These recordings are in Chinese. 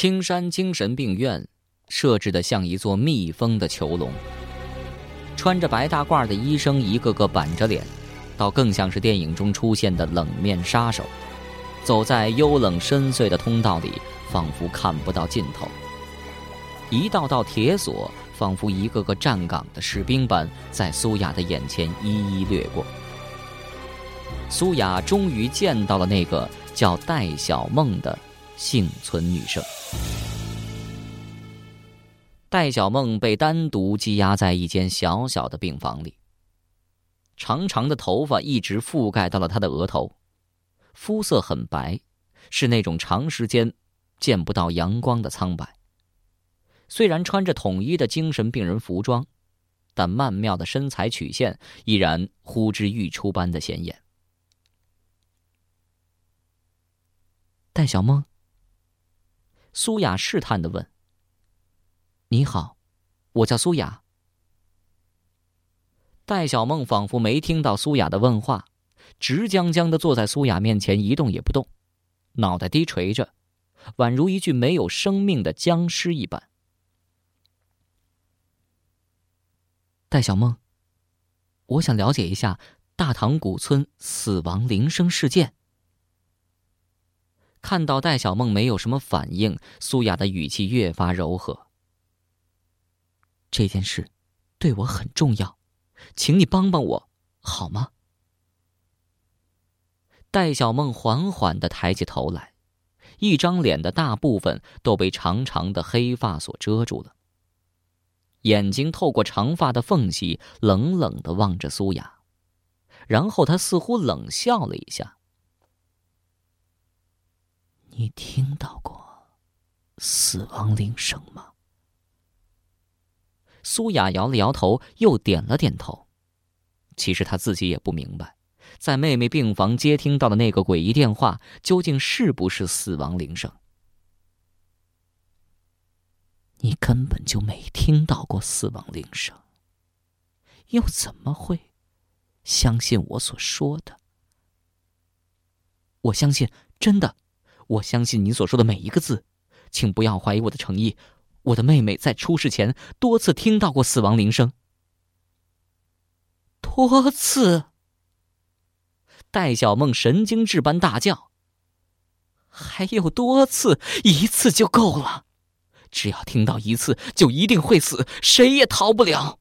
青山精神病院设置的像一座密封的囚笼，穿着白大褂的医生一个个板着脸，倒更像是电影中出现的冷面杀手，走在幽冷深邃的通道里，仿佛看不到尽头。一道道铁锁，仿佛一个个站岗的士兵般，在苏雅的眼前一一掠过。苏雅终于见到了那个叫戴小梦的。幸存女生戴小梦被单独羁押在一间小小的病房里。长长的头发一直覆盖到了她的额头，肤色很白，是那种长时间见不到阳光的苍白。虽然穿着统一的精神病人服装，但曼妙的身材曲线依然呼之欲出般的显眼。戴小梦。苏雅试探的问：“你好，我叫苏雅。”戴小梦仿佛没听到苏雅的问话，直僵僵的坐在苏雅面前，一动也不动，脑袋低垂着，宛如一具没有生命的僵尸一般。戴小梦，我想了解一下大唐古村死亡铃声事件。看到戴小梦没有什么反应，苏雅的语气越发柔和。这件事对我很重要，请你帮帮我，好吗？戴小梦缓缓的抬起头来，一张脸的大部分都被长长的黑发所遮住了。眼睛透过长发的缝隙，冷冷的望着苏雅，然后他似乎冷笑了一下。你听到过死亡铃声吗？苏雅摇了摇头，又点了点头。其实她自己也不明白，在妹妹病房接听到的那个诡异电话，究竟是不是死亡铃声？你根本就没听到过死亡铃声，又怎么会相信我所说的？我相信，真的。我相信你所说的每一个字，请不要怀疑我的诚意。我的妹妹在出事前多次听到过死亡铃声，多次。戴小梦神经质般大叫：“还有多次？一次就够了。只要听到一次，就一定会死，谁也逃不了。”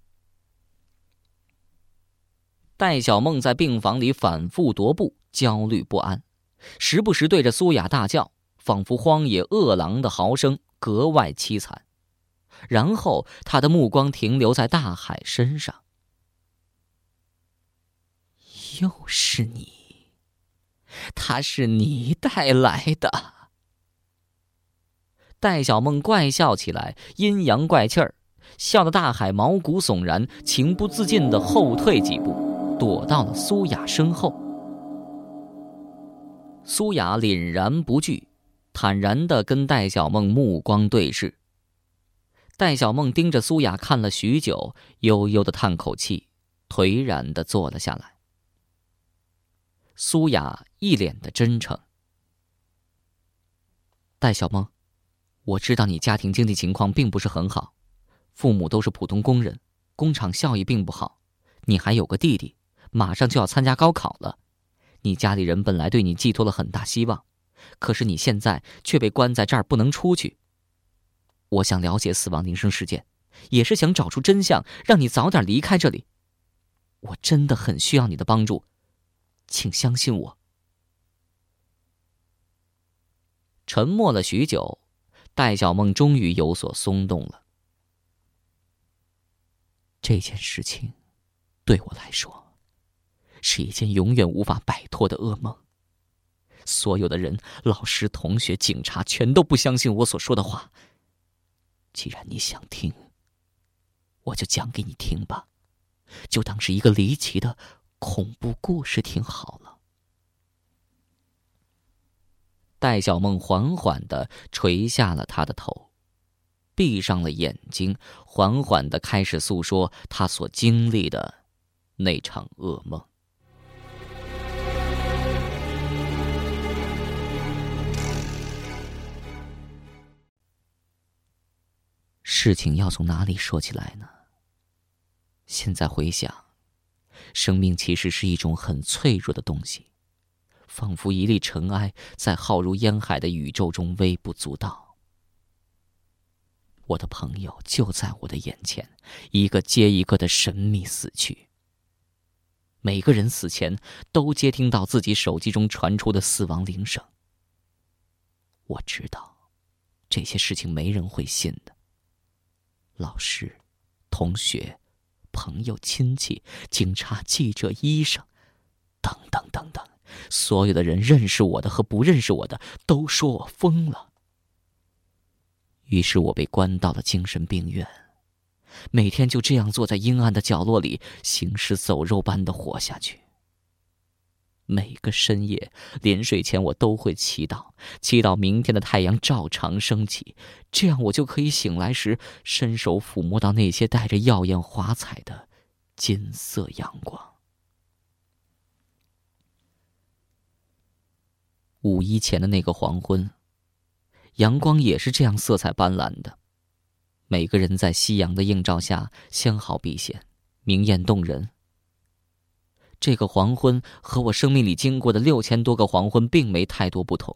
戴小梦在病房里反复踱步，焦虑不安。时不时对着苏雅大叫，仿佛荒野饿狼的嚎声格外凄惨。然后他的目光停留在大海身上。又是你，他是你带来的。戴小梦怪笑起来，阴阳怪气儿，笑得大海毛骨悚然，情不自禁的后退几步，躲到了苏雅身后。苏雅凛然不惧，坦然的跟戴小梦目光对视。戴小梦盯着苏雅看了许久，悠悠的叹口气，颓然的坐了下来。苏雅一脸的真诚：“戴小梦，我知道你家庭经济情况并不是很好，父母都是普通工人，工厂效益并不好，你还有个弟弟，马上就要参加高考了。”你家里人本来对你寄托了很大希望，可是你现在却被关在这儿不能出去。我想了解死亡铃声事件，也是想找出真相，让你早点离开这里。我真的很需要你的帮助，请相信我。沉默了许久，戴小梦终于有所松动了。这件事情，对我来说。是一件永远无法摆脱的噩梦。所有的人，老师、同学、警察，全都不相信我所说的话。既然你想听，我就讲给你听吧，就当是一个离奇的恐怖故事听好了。戴小梦缓缓的垂下了他的头，闭上了眼睛，缓缓的开始诉说他所经历的那场噩梦。事情要从哪里说起来呢？现在回想，生命其实是一种很脆弱的东西，仿佛一粒尘埃，在浩如烟海的宇宙中微不足道。我的朋友就在我的眼前，一个接一个的神秘死去。每个人死前都接听到自己手机中传出的死亡铃声。我知道，这些事情没人会信的。老师、同学、朋友、亲戚、警察、记者、医生，等等等等，所有的人认识我的和不认识我的，都说我疯了。于是我被关到了精神病院，每天就这样坐在阴暗的角落里，行尸走肉般的活下去。每个深夜临睡前，我都会祈祷，祈祷明天的太阳照常升起，这样我就可以醒来时伸手抚摸到那些带着耀眼华彩的金色阳光。五一前的那个黄昏。阳光也是这样色彩斑斓的，每个人在夕阳的映照下纤毫毕现，明艳动人。这个黄昏和我生命里经过的六千多个黄昏并没太多不同，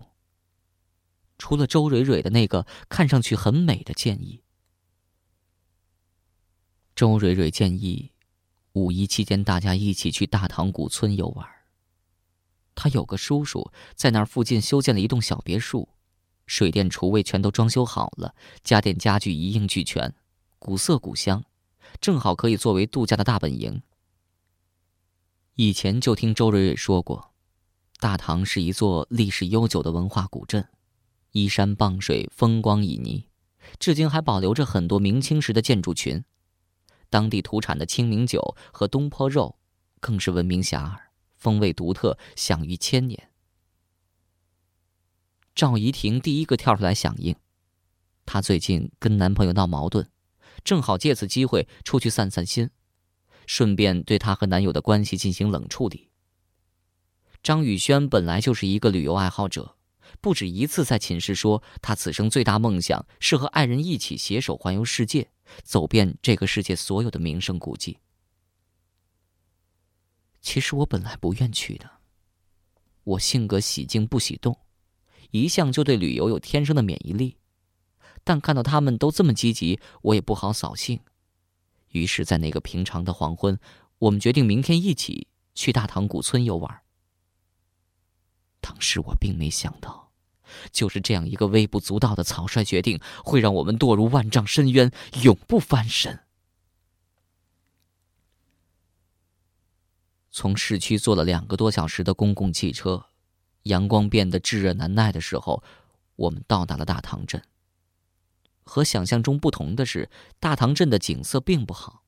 除了周蕊蕊的那个看上去很美的建议。周蕊蕊建议，五一期间大家一起去大塘古村游玩。他有个叔叔在那儿附近修建了一栋小别墅。水电厨卫全都装修好了，家电家具一应俱全，古色古香，正好可以作为度假的大本营。以前就听周蕊蕊说过，大唐是一座历史悠久的文化古镇，依山傍水，风光旖旎，至今还保留着很多明清时的建筑群。当地土产的清明酒和东坡肉，更是闻名遐迩，风味独特，享誉千年。赵怡婷第一个跳出来响应。她最近跟男朋友闹矛盾，正好借此机会出去散散心，顺便对她和男友的关系进行冷处理。张宇轩本来就是一个旅游爱好者，不止一次在寝室说，他此生最大梦想是和爱人一起携手环游世界，走遍这个世界所有的名胜古迹。其实我本来不愿去的，我性格喜静不喜动。一向就对旅游有天生的免疫力，但看到他们都这么积极，我也不好扫兴。于是，在那个平常的黄昏，我们决定明天一起去大塘古村游玩。当时我并没想到，就是这样一个微不足道的草率决定，会让我们堕入万丈深渊，永不翻身。从市区坐了两个多小时的公共汽车。阳光变得炙热难耐的时候，我们到达了大塘镇。和想象中不同的是，大塘镇的景色并不好，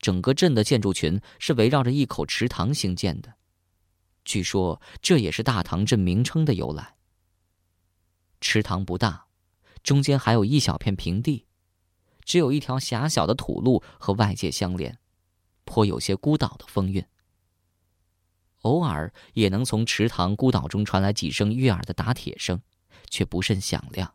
整个镇的建筑群是围绕着一口池塘兴建的，据说这也是大塘镇名称的由来。池塘不大，中间还有一小片平地，只有一条狭小的土路和外界相连，颇有些孤岛的风韵。偶尔也能从池塘孤岛中传来几声悦耳的打铁声，却不甚响亮。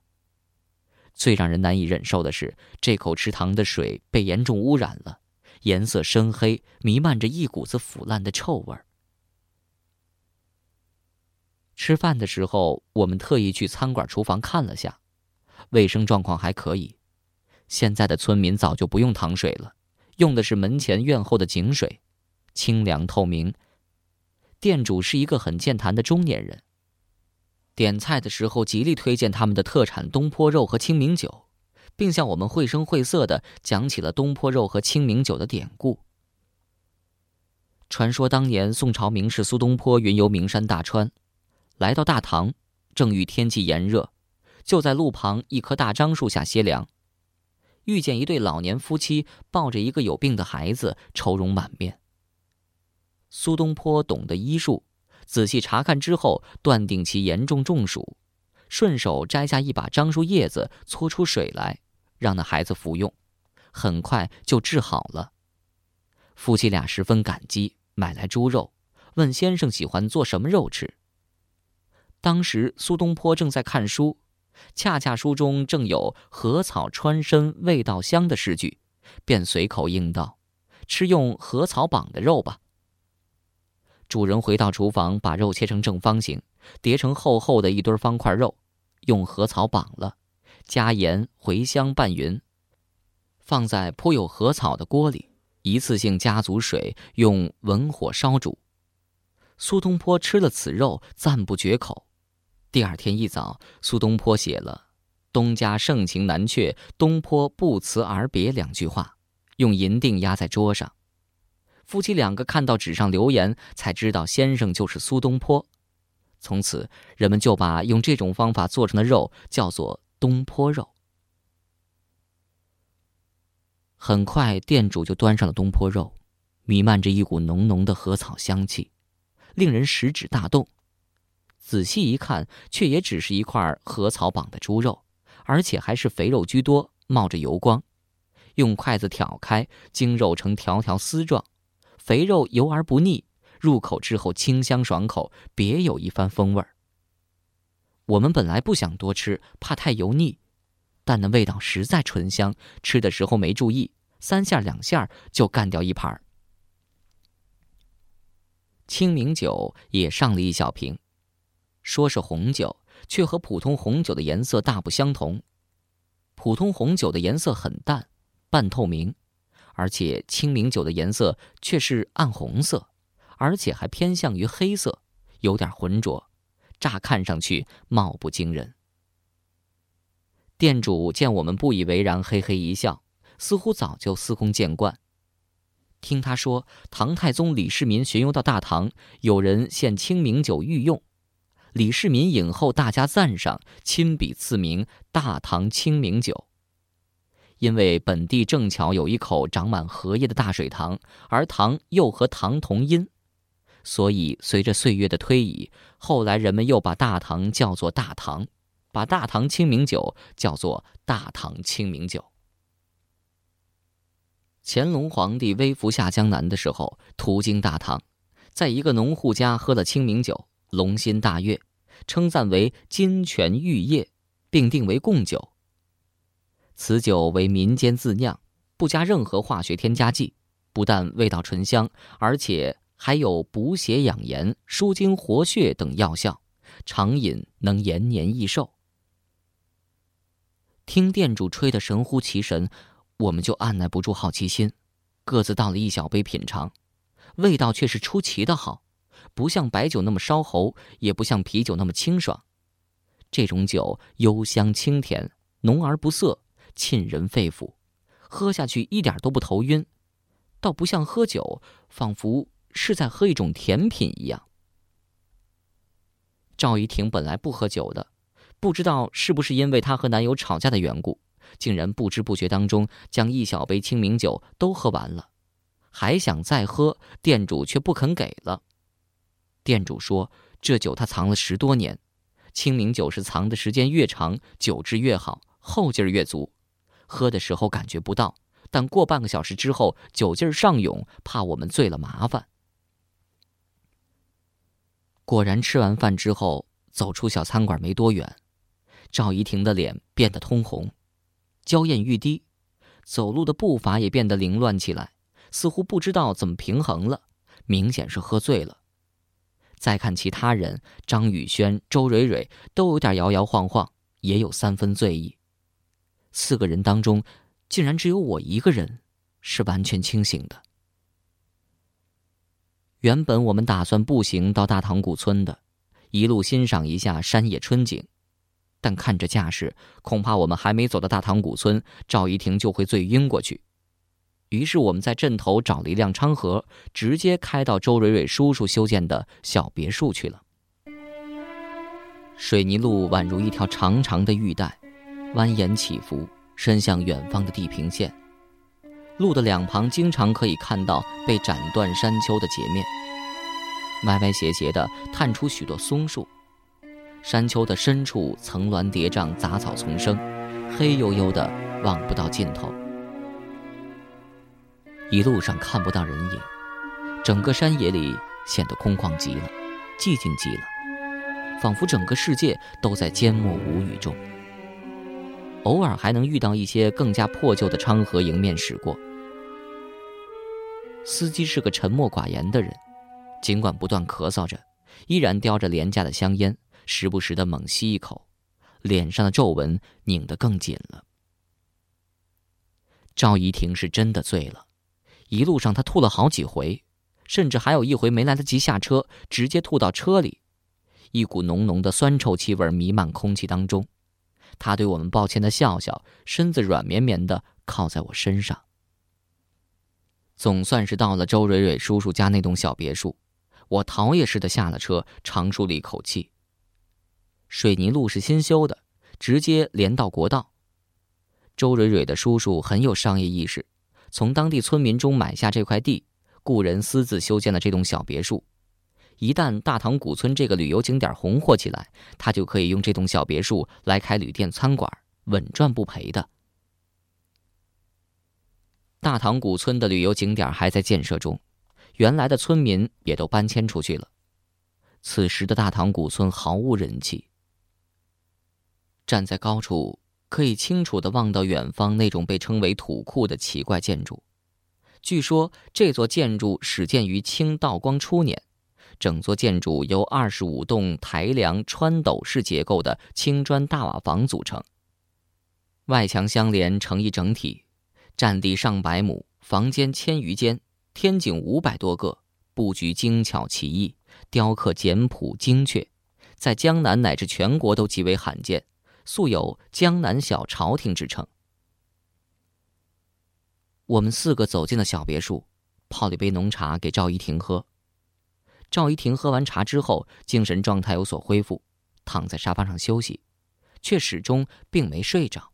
最让人难以忍受的是，这口池塘的水被严重污染了，颜色深黑，弥漫着一股子腐烂的臭味儿。吃饭的时候，我们特意去餐馆厨房看了下，卫生状况还可以。现在的村民早就不用糖水了，用的是门前院后的井水，清凉透明。店主是一个很健谈的中年人。点菜的时候极力推荐他们的特产东坡肉和清明酒，并向我们绘声绘色的讲起了东坡肉和清明酒的典故。传说当年宋朝名士苏东坡云游名山大川，来到大唐，正遇天气炎热，就在路旁一棵大樟树下歇凉，遇见一对老年夫妻抱着一个有病的孩子，愁容满面。苏东坡懂得医术，仔细查看之后，断定其严重中暑，顺手摘下一把樟树叶子，搓出水来，让那孩子服用，很快就治好了。夫妻俩十分感激，买来猪肉，问先生喜欢做什么肉吃。当时苏东坡正在看书，恰恰书中正有“禾草穿身，味道香”的诗句，便随口应道：“吃用禾草绑的肉吧。”主人回到厨房，把肉切成正方形，叠成厚厚的一堆方块肉，用禾草绑了，加盐、茴香拌匀，放在铺有禾草的锅里，一次性加足水，用文火烧煮。苏东坡吃了此肉，赞不绝口。第二天一早，苏东坡写了“东家盛情难却，东坡不辞而别”两句话，用银锭压在桌上。夫妻两个看到纸上留言，才知道先生就是苏东坡。从此，人们就把用这种方法做成的肉叫做东坡肉。很快，店主就端上了东坡肉，弥漫着一股浓浓的禾草香气，令人食指大动。仔细一看，却也只是一块禾草绑的猪肉，而且还是肥肉居多，冒着油光。用筷子挑开，精肉成条条丝状。肥肉油而不腻，入口之后清香爽口，别有一番风味儿。我们本来不想多吃，怕太油腻，但那味道实在醇香，吃的时候没注意，三下两下就干掉一盘儿。清明酒也上了一小瓶，说是红酒，却和普通红酒的颜色大不相同。普通红酒的颜色很淡，半透明。而且清明酒的颜色却是暗红色，而且还偏向于黑色，有点浑浊，乍看上去貌不惊人。店主见我们不以为然，嘿嘿一笑，似乎早就司空见惯。听他说，唐太宗李世民巡游到大唐，有人献清明酒御用，李世民饮后大加赞赏，亲笔赐名“大唐清明酒”。因为本地正巧有一口长满荷叶的大水塘，而塘又和唐同音，所以随着岁月的推移，后来人们又把大唐叫做大唐，把大唐清明酒叫做大唐清明酒。乾隆皇帝微服下江南的时候，途经大唐，在一个农户家喝了清明酒，龙心大悦，称赞为金泉玉液，并定为贡酒。此酒为民间自酿，不加任何化学添加剂，不但味道醇香，而且还有补血养颜、舒筋活血等药效，常饮能延年益寿。听店主吹得神乎其神，我们就按耐不住好奇心，各自倒了一小杯品尝，味道却是出奇的好，不像白酒那么烧喉，也不像啤酒那么清爽。这种酒幽香清甜，浓而不涩。沁人肺腑，喝下去一点都不头晕，倒不像喝酒，仿佛是在喝一种甜品一样。赵一婷本来不喝酒的，不知道是不是因为她和男友吵架的缘故，竟然不知不觉当中将一小杯清明酒都喝完了，还想再喝，店主却不肯给了。店主说：“这酒他藏了十多年，清明酒是藏的时间越长，酒质越好，后劲儿越足。”喝的时候感觉不到，但过半个小时之后酒劲儿上涌，怕我们醉了麻烦。果然吃完饭之后，走出小餐馆没多远，赵怡婷的脸变得通红，娇艳欲滴，走路的步伐也变得凌乱起来，似乎不知道怎么平衡了，明显是喝醉了。再看其他人，张宇轩、周蕊蕊都有点摇摇晃晃，也有三分醉意。四个人当中，竟然只有我一个人是完全清醒的。原本我们打算步行到大塘古村的，一路欣赏一下山野春景，但看这架势，恐怕我们还没走到大塘古村，赵一婷就会醉晕过去。于是我们在镇头找了一辆昌河，直接开到周蕊蕊叔叔修建的小别墅去了。水泥路宛如一条长长的玉带。蜿蜒起伏，伸向远方的地平线。路的两旁经常可以看到被斩断山丘的截面，歪歪斜斜地探出许多松树。山丘的深处层峦叠嶂，杂草丛生，黑黝黝的，望不到尽头。一路上看不到人影，整个山野里显得空旷极了，寂静极了，仿佛整个世界都在缄默无语中。偶尔还能遇到一些更加破旧的昌河迎面驶过。司机是个沉默寡言的人，尽管不断咳嗽着，依然叼着廉价的香烟，时不时的猛吸一口，脸上的皱纹拧得更紧了。赵怡婷是真的醉了，一路上她吐了好几回，甚至还有一回没来得及下车，直接吐到车里，一股浓浓的酸臭气味弥漫空气当中。他对我们抱歉的笑笑，身子软绵绵的靠在我身上。总算是到了周蕊蕊叔叔家那栋小别墅，我逃也似的下了车，长舒了一口气。水泥路是新修的，直接连到国道。周蕊蕊的叔叔很有商业意识，从当地村民中买下这块地，雇人私自修建了这栋小别墅。一旦大唐古村这个旅游景点红火起来，他就可以用这栋小别墅来开旅店、餐馆，稳赚不赔的。大唐古村的旅游景点还在建设中，原来的村民也都搬迁出去了。此时的大唐古村毫无人气。站在高处。可以清楚的望到远方那种被称为土库的奇怪建筑。据说这座建筑始建于清道光初年，整座建筑由二十五栋抬梁穿斗式结构的青砖大瓦房组成，外墙相连成一整体，占地上百亩，房间千余间，天井五百多个，布局精巧奇异，雕刻简朴精确，在江南乃至全国都极为罕见。素有“江南小朝廷”之称。我们四个走进了小别墅，泡了一杯浓茶给赵一婷喝。赵一婷喝完茶之后，精神状态有所恢复，躺在沙发上休息，却始终并没睡着。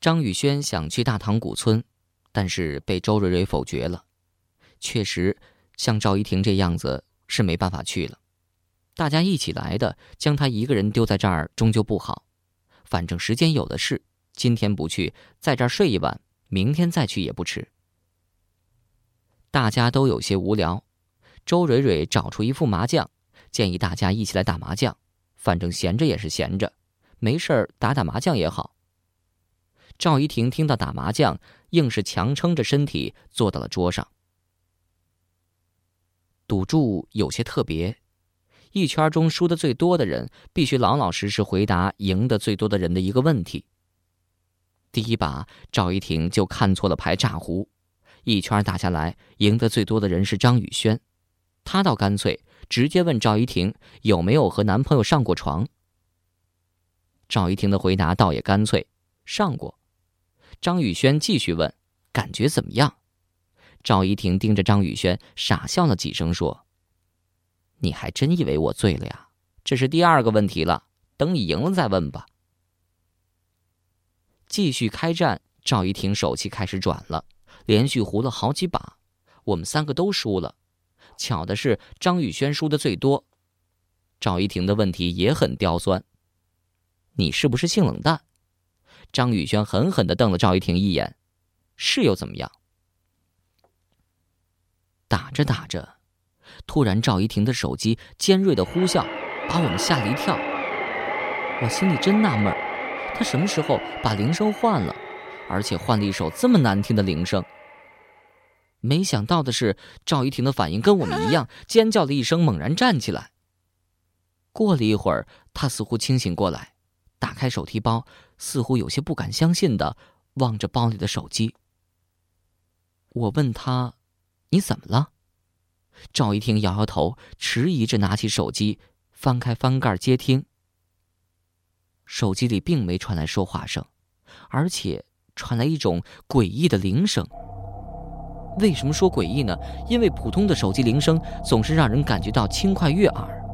张宇轩想去大唐古村，但是被周蕊蕊否决了。确实，像赵一婷这样子是没办法去了。大家一起来的，将他一个人丢在这儿，终究不好。反正时间有的是，今天不去，在这儿睡一晚，明天再去也不迟。大家都有些无聊，周蕊蕊找出一副麻将，建议大家一起来打麻将。反正闲着也是闲着，没事儿打打麻将也好。赵一婷听到打麻将，硬是强撑着身体坐到了桌上。赌注有些特别。一圈中输的最多的人必须老老实实回答赢得最多的人的一个问题。第一把，赵一婷就看错了牌，炸胡。一圈打下来，赢得最多的人是张宇轩，他倒干脆，直接问赵一婷有没有和男朋友上过床。赵一婷的回答倒也干脆，上过。张宇轩继续问，感觉怎么样？赵一婷盯着张宇轩，傻笑了几声，说。你还真以为我醉了呀？这是第二个问题了，等你赢了再问吧。继续开战，赵一婷手气开始转了，连续胡了好几把，我们三个都输了。巧的是，张宇轩输的最多。赵一婷的问题也很刁钻，你是不是性冷淡？张宇轩狠狠的瞪了赵一婷一眼，是又怎么样？打着打着。突然，赵一婷的手机尖锐的呼啸，把我们吓了一跳。我心里真纳闷儿，他什么时候把铃声换了，而且换了一首这么难听的铃声？没想到的是，赵一婷的反应跟我们一样，尖叫了一声，猛然站起来。过了一会儿，她似乎清醒过来，打开手提包，似乎有些不敢相信的望着包里的手机。我问她：“你怎么了？”赵一婷摇摇头，迟疑着拿起手机，翻开翻盖接听。手机里并没传来说话声，而且传来一种诡异的铃声。为什么说诡异呢？因为普通的手机铃声总是让人感觉到轻快悦耳，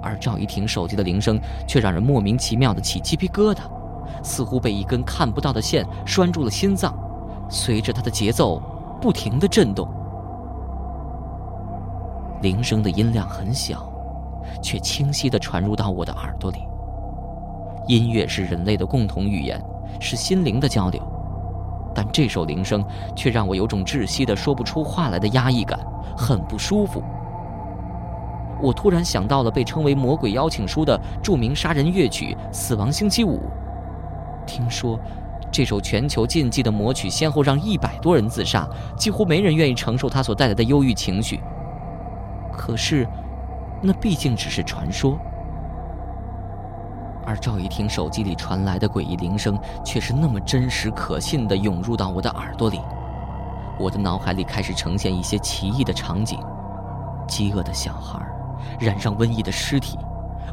而赵一婷手机的铃声却让人莫名其妙的起鸡皮疙瘩，似乎被一根看不到的线拴住了心脏，随着它的节奏不停的震动。铃声的音量很小，却清晰的传入到我的耳朵里。音乐是人类的共同语言，是心灵的交流，但这首铃声却让我有种窒息的说不出话来的压抑感，很不舒服。我突然想到了被称为《魔鬼邀请书》的著名杀人乐曲《死亡星期五》，听说，这首全球禁忌的魔曲先后让一百多人自杀，几乎没人愿意承受它所带来的忧郁情绪。可是，那毕竟只是传说。而赵一婷手机里传来的诡异铃声，却是那么真实可信的涌入到我的耳朵里。我的脑海里开始呈现一些奇异的场景：饥饿的小孩，染上瘟疫的尸体，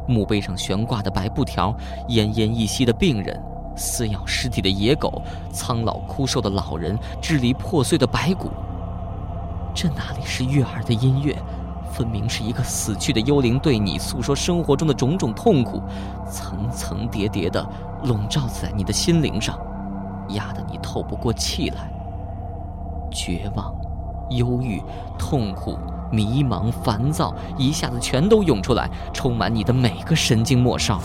墓碑上悬挂的白布条，奄奄一息的病人，撕咬尸体的野狗，苍老枯瘦的老人，支离破碎的白骨。这哪里是悦耳的音乐？分明是一个死去的幽灵对你诉说生活中的种种痛苦，层层叠叠的笼罩在你的心灵上，压得你透不过气来。绝望、忧郁、痛苦、迷茫、烦躁，一下子全都涌出来，充满你的每个神经末梢。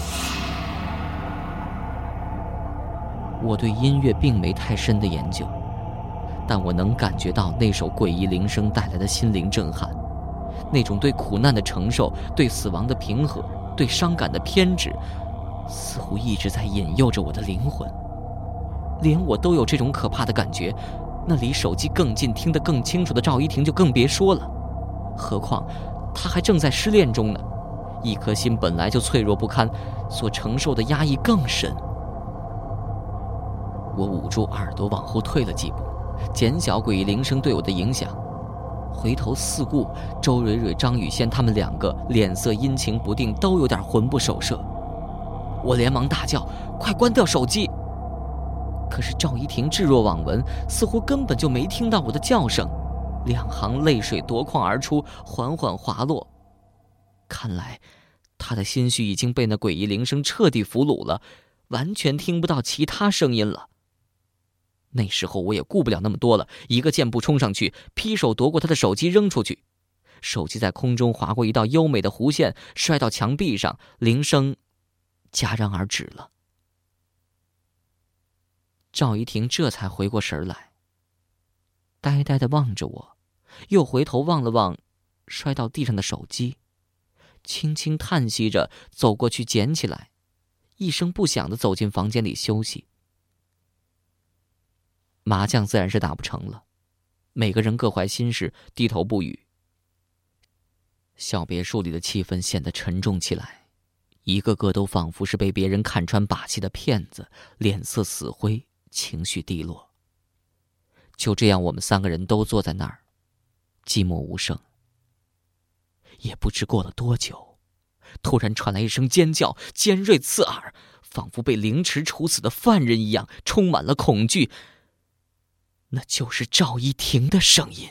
我对音乐并没太深的研究，但我能感觉到那首诡异铃声带来的心灵震撼。那种对苦难的承受，对死亡的平和，对伤感的偏执，似乎一直在引诱着我的灵魂。连我都有这种可怕的感觉，那离手机更近、听得更清楚的赵一婷就更别说了。何况，她还正在失恋中呢，一颗心本来就脆弱不堪，所承受的压抑更深。我捂住耳朵，往后退了几步，减小诡异铃声对我的影响。回头四顾，周蕊蕊、张雨仙他们两个脸色阴晴不定，都有点魂不守舍。我连忙大叫：“快关掉手机！”可是赵一婷置若罔闻，似乎根本就没听到我的叫声，两行泪水夺眶而出，缓缓滑落。看来，他的心绪已经被那诡异铃声彻底俘虏了，完全听不到其他声音了。那时候我也顾不了那么多了，一个箭步冲上去，劈手夺过他的手机扔出去，手机在空中划过一道优美的弧线，摔到墙壁上，铃声戛然而止了。赵一婷这才回过神来，呆呆的望着我，又回头望了望摔到地上的手机，轻轻叹息着走过去捡起来，一声不响的走进房间里休息。麻将自然是打不成了，每个人各怀心事，低头不语。小别墅里的气氛显得沉重起来，一个个都仿佛是被别人看穿把戏的骗子，脸色死灰，情绪低落。就这样，我们三个人都坐在那儿，寂寞无声。也不知过了多久，突然传来一声尖叫，尖锐刺耳，仿佛被凌迟处死的犯人一样，充满了恐惧。那就是赵一婷的声音。